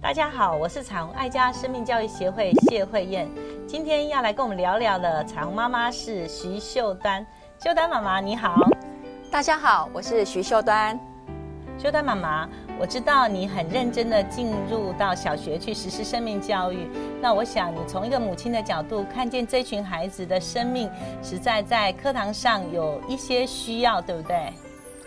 大家好，我是彩虹爱家生命教育协会谢慧燕，今天要来跟我们聊聊的彩虹妈妈是徐秀丹，秀丹妈妈你好，大家好，我是徐秀丹。邱丹妈妈，我知道你很认真的进入到小学去实施生命教育，那我想你从一个母亲的角度看见这群孩子的生命，实在在课堂上有一些需要，对不对？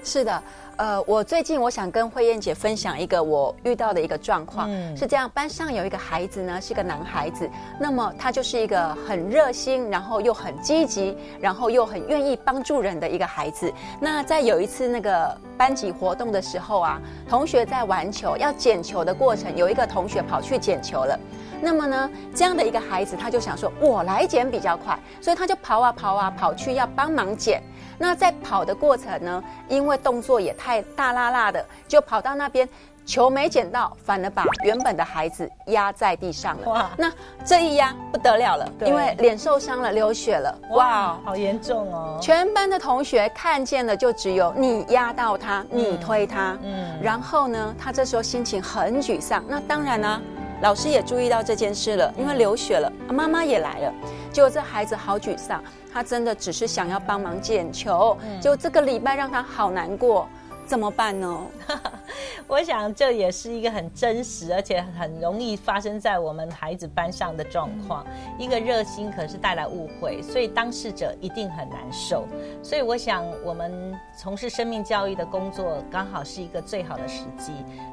是的。呃，我最近我想跟慧燕姐分享一个我遇到的一个状况，是这样：班上有一个孩子呢，是个男孩子，那么他就是一个很热心，然后又很积极，然后又很愿意帮助人的一个孩子。那在有一次那个班级活动的时候啊，同学在玩球，要捡球的过程，有一个同学跑去捡球了。那么呢，这样的一个孩子，他就想说，我来捡比较快，所以他就跑啊跑啊跑去要帮忙捡。那在跑的过程呢，因为动作也太大啦啦的，就跑到那边，球没捡到，反而把原本的孩子压在地上了。哇！那这一压不得了了，因为脸受伤了，流血了。哇，好严重哦！全班的同学看见了，就只有你压到他，你推他。嗯。然后呢，他这时候心情很沮丧。那当然呢，老师也注意到这件事了，因为流血了，妈妈也来了，结果这孩子好沮丧。他真的只是想要帮忙捡球，就这个礼拜让他好难过，怎么办呢？我想这也是一个很真实，而且很容易发生在我们孩子班上的状况。一个热心可是带来误会，所以当事者一定很难受。所以我想，我们从事生命教育的工作，刚好是一个最好的时机。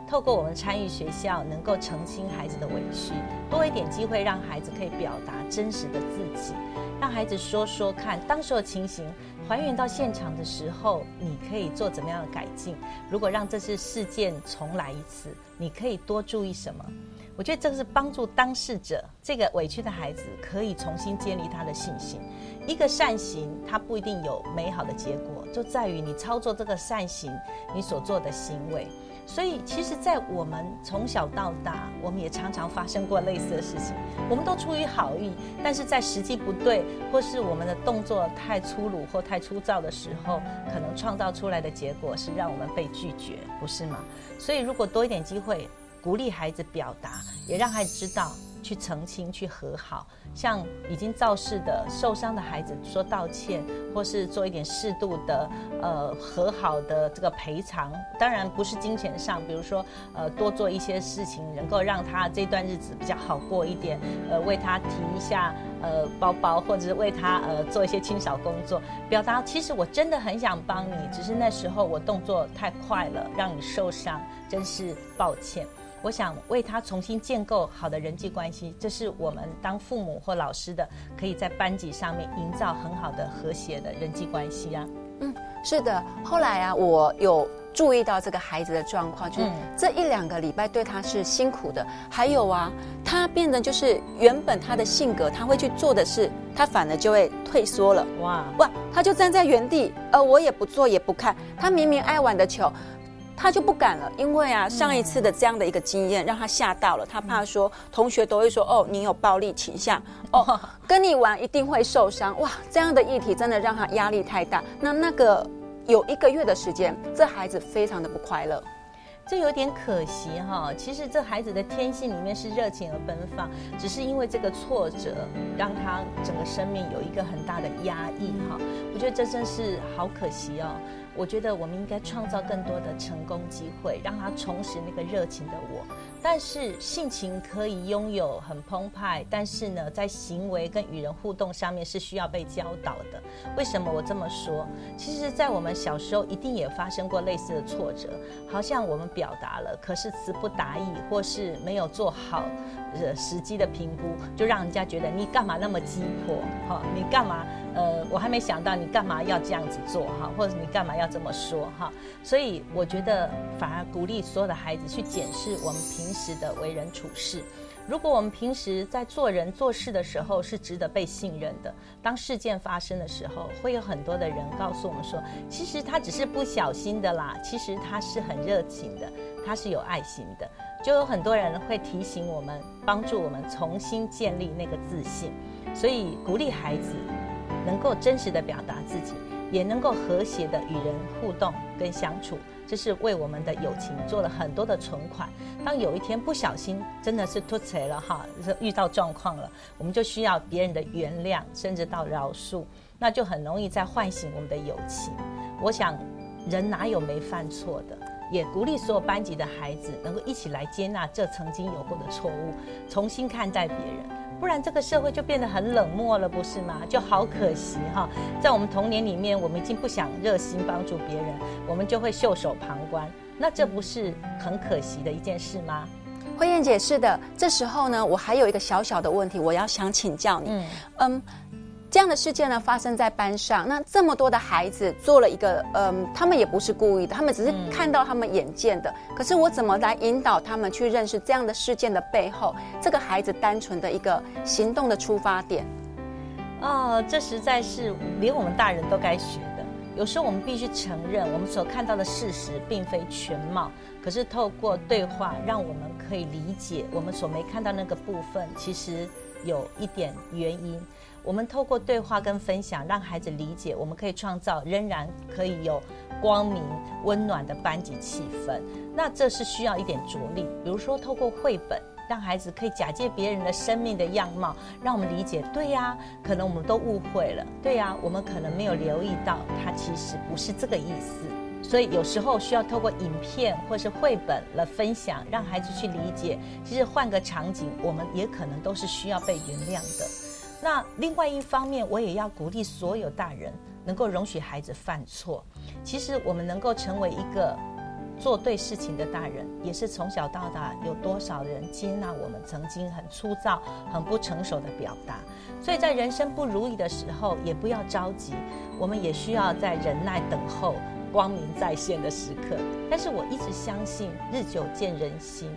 透过我们参与学校，能够澄清孩子的委屈，多一点机会让孩子可以表达真实的自己，让孩子说说看当时的情形。还原到现场的时候，你可以做怎么样的改进？如果让这次事件重来一次，你可以多注意什么？我觉得这个是帮助当事者这个委屈的孩子可以重新建立他的信心。一个善行，它不一定有美好的结果，就在于你操作这个善行，你所做的行为。所以，其实，在我们从小到大，我们也常常发生过类似的事情。我们都出于好意，但是在时机不对，或是我们的动作太粗鲁或太粗糙的时候，可能创造出来的结果是让我们被拒绝，不是吗？所以，如果多一点机会，鼓励孩子表达，也让孩子知道。去澄清、去和好，像已经肇事的、受伤的孩子说道歉，或是做一点适度的呃和好的这个赔偿。当然不是金钱上，比如说呃多做一些事情，能够让他这段日子比较好过一点。呃，为他提一下呃包包，或者是为他呃做一些清扫工作，表达其实我真的很想帮你，只是那时候我动作太快了，让你受伤，真是抱歉。我想为他重新建构好的人际关系，这是我们当父母或老师的，可以在班级上面营造很好的和谐的人际关系啊。嗯，是的。后来啊，我有注意到这个孩子的状况，就是这一两个礼拜对他是辛苦的。还有啊，他变得就是原本他的性格，他会去做的事，他反而就会退缩了。哇哇，他就站在原地，呃，我也不做也不看。他明明爱玩的球。他就不敢了，因为啊，上一次的这样的一个经验让他吓到了。他怕说同学都会说哦，你有暴力倾向，哦，跟你玩一定会受伤。哇，这样的议题真的让他压力太大。那那个有一个月的时间，这孩子非常的不快乐。这有点可惜哈，其实这孩子的天性里面是热情而奔放，只是因为这个挫折，让他整个生命有一个很大的压抑哈。我觉得这真是好可惜哦。我觉得我们应该创造更多的成功机会，让他重拾那个热情的我。但是性情可以拥有很澎湃，但是呢，在行为跟与人互动上面是需要被教导的。为什么我这么说？其实，在我们小时候一定也发生过类似的挫折，好像我们表达了，可是词不达意，或是没有做好呃时机的评估，就让人家觉得你干嘛那么鸡婆？哈，你干嘛？呃，我还没想到你干嘛要这样子做哈，或者你干嘛要这么说哈，所以我觉得反而鼓励所有的孩子去检视我们平时的为人处事。如果我们平时在做人做事的时候是值得被信任的，当事件发生的时候，会有很多的人告诉我们说，其实他只是不小心的啦，其实他是很热情的，他是有爱心的，就有很多人会提醒我们，帮助我们重新建立那个自信。所以鼓励孩子。能够真实的表达自己，也能够和谐的与人互动跟相处。这是为我们的友情做了很多的存款。当有一天不小心真的是脱贼了哈，遇到状况了，我们就需要别人的原谅，甚至到饶恕，那就很容易再唤醒我们的友情。我想，人哪有没犯错的？也鼓励所有班级的孩子能够一起来接纳这曾经有过的错误，重新看待别人。不然这个社会就变得很冷漠了，不是吗？就好可惜哈。在我们童年里面，我们已经不想热心帮助别人，我们就会袖手旁观。那这不是很可惜的一件事吗？慧燕姐是的。这时候呢，我还有一个小小的问题，我要想请教你。嗯。这样的事件呢发生在班上，那这么多的孩子做了一个，嗯，他们也不是故意的，他们只是看到他们眼见的。可是我怎么来引导他们去认识这样的事件的背后，这个孩子单纯的一个行动的出发点？哦，这实在是连我们大人都该学的。有时候我们必须承认，我们所看到的事实并非全貌，可是透过对话，让我们可以理解我们所没看到那个部分，其实有一点原因。我们透过对话跟分享，让孩子理解，我们可以创造仍然可以有光明、温暖的班级气氛。那这是需要一点着力，比如说透过绘本，让孩子可以假借别人的生命的样貌，让我们理解。对呀，可能我们都误会了。对呀，我们可能没有留意到，他其实不是这个意思。所以有时候需要透过影片或是绘本来分享，让孩子去理解。其实换个场景，我们也可能都是需要被原谅的。那另外一方面，我也要鼓励所有大人能够容许孩子犯错。其实我们能够成为一个做对事情的大人，也是从小到大有多少人接纳我们曾经很粗糙、很不成熟的表达。所以在人生不如意的时候，也不要着急，我们也需要在忍耐等候光明再现的时刻。但是我一直相信，日久见人心。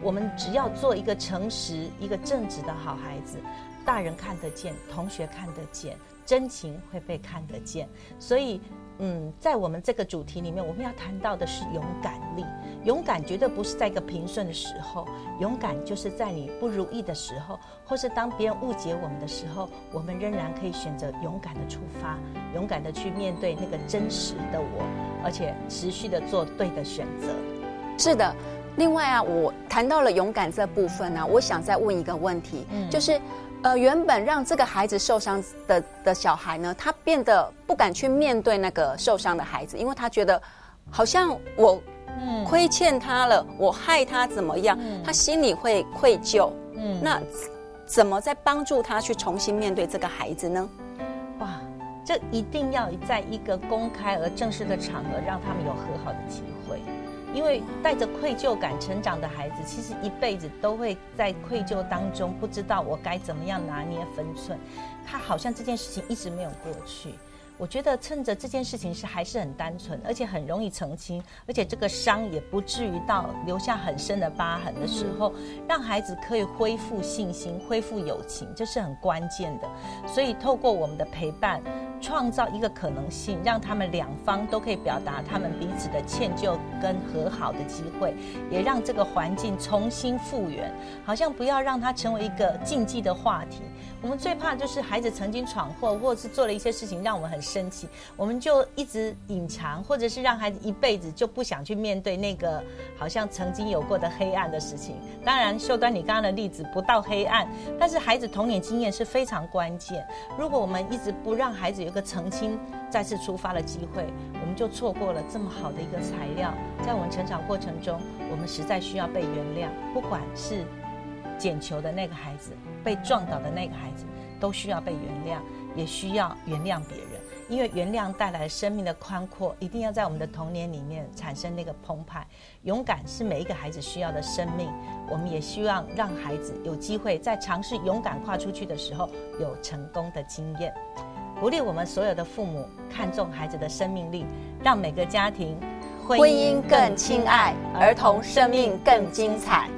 我们只要做一个诚实、一个正直的好孩子。大人看得见，同学看得见，真情会被看得见。所以，嗯，在我们这个主题里面，我们要谈到的是勇敢力。勇敢绝对不是在一个平顺的时候，勇敢就是在你不如意的时候，或是当别人误解我们的时候，我们仍然可以选择勇敢的出发，勇敢的去面对那个真实的我，而且持续的做对的选择。是的。另外啊，我谈到了勇敢这部分呢，我想再问一个问题，嗯就是。呃，原本让这个孩子受伤的的小孩呢，他变得不敢去面对那个受伤的孩子，因为他觉得好像我亏欠他了，我害他怎么样，他心里会愧疚。嗯，那怎么再帮助他去重新面对这个孩子呢？哇，这一定要在一个公开而正式的场合，让他们有和好的机会。因为带着愧疚感成长的孩子，其实一辈子都会在愧疚当中，不知道我该怎么样拿捏分寸。他好像这件事情一直没有过去。我觉得趁着这件事情是还是很单纯，而且很容易澄清，而且这个伤也不至于到留下很深的疤痕的时候，让孩子可以恢复信心、恢复友情，这是很关键的。所以透过我们的陪伴。创造一个可能性，让他们两方都可以表达他们彼此的歉疚跟和好的机会，也让这个环境重新复原。好像不要让它成为一个禁忌的话题。我们最怕就是孩子曾经闯祸，或者是做了一些事情让我们很生气，我们就一直隐藏，或者是让孩子一辈子就不想去面对那个好像曾经有过的黑暗的事情。当然，秀端你刚刚的例子不到黑暗，但是孩子童年经验是非常关键。如果我们一直不让孩子有个澄清、再次出发的机会，我们就错过了这么好的一个材料。在我们成长过程中，我们实在需要被原谅，不管是。捡球的那个孩子，被撞倒的那个孩子，都需要被原谅，也需要原谅别人。因为原谅带来生命的宽阔，一定要在我们的童年里面产生那个澎湃。勇敢是每一个孩子需要的生命。我们也希望让孩子有机会在尝试勇敢跨出去的时候，有成功的经验。鼓励我们所有的父母看重孩子的生命力，让每个家庭婚姻更亲爱，儿童生命更精彩。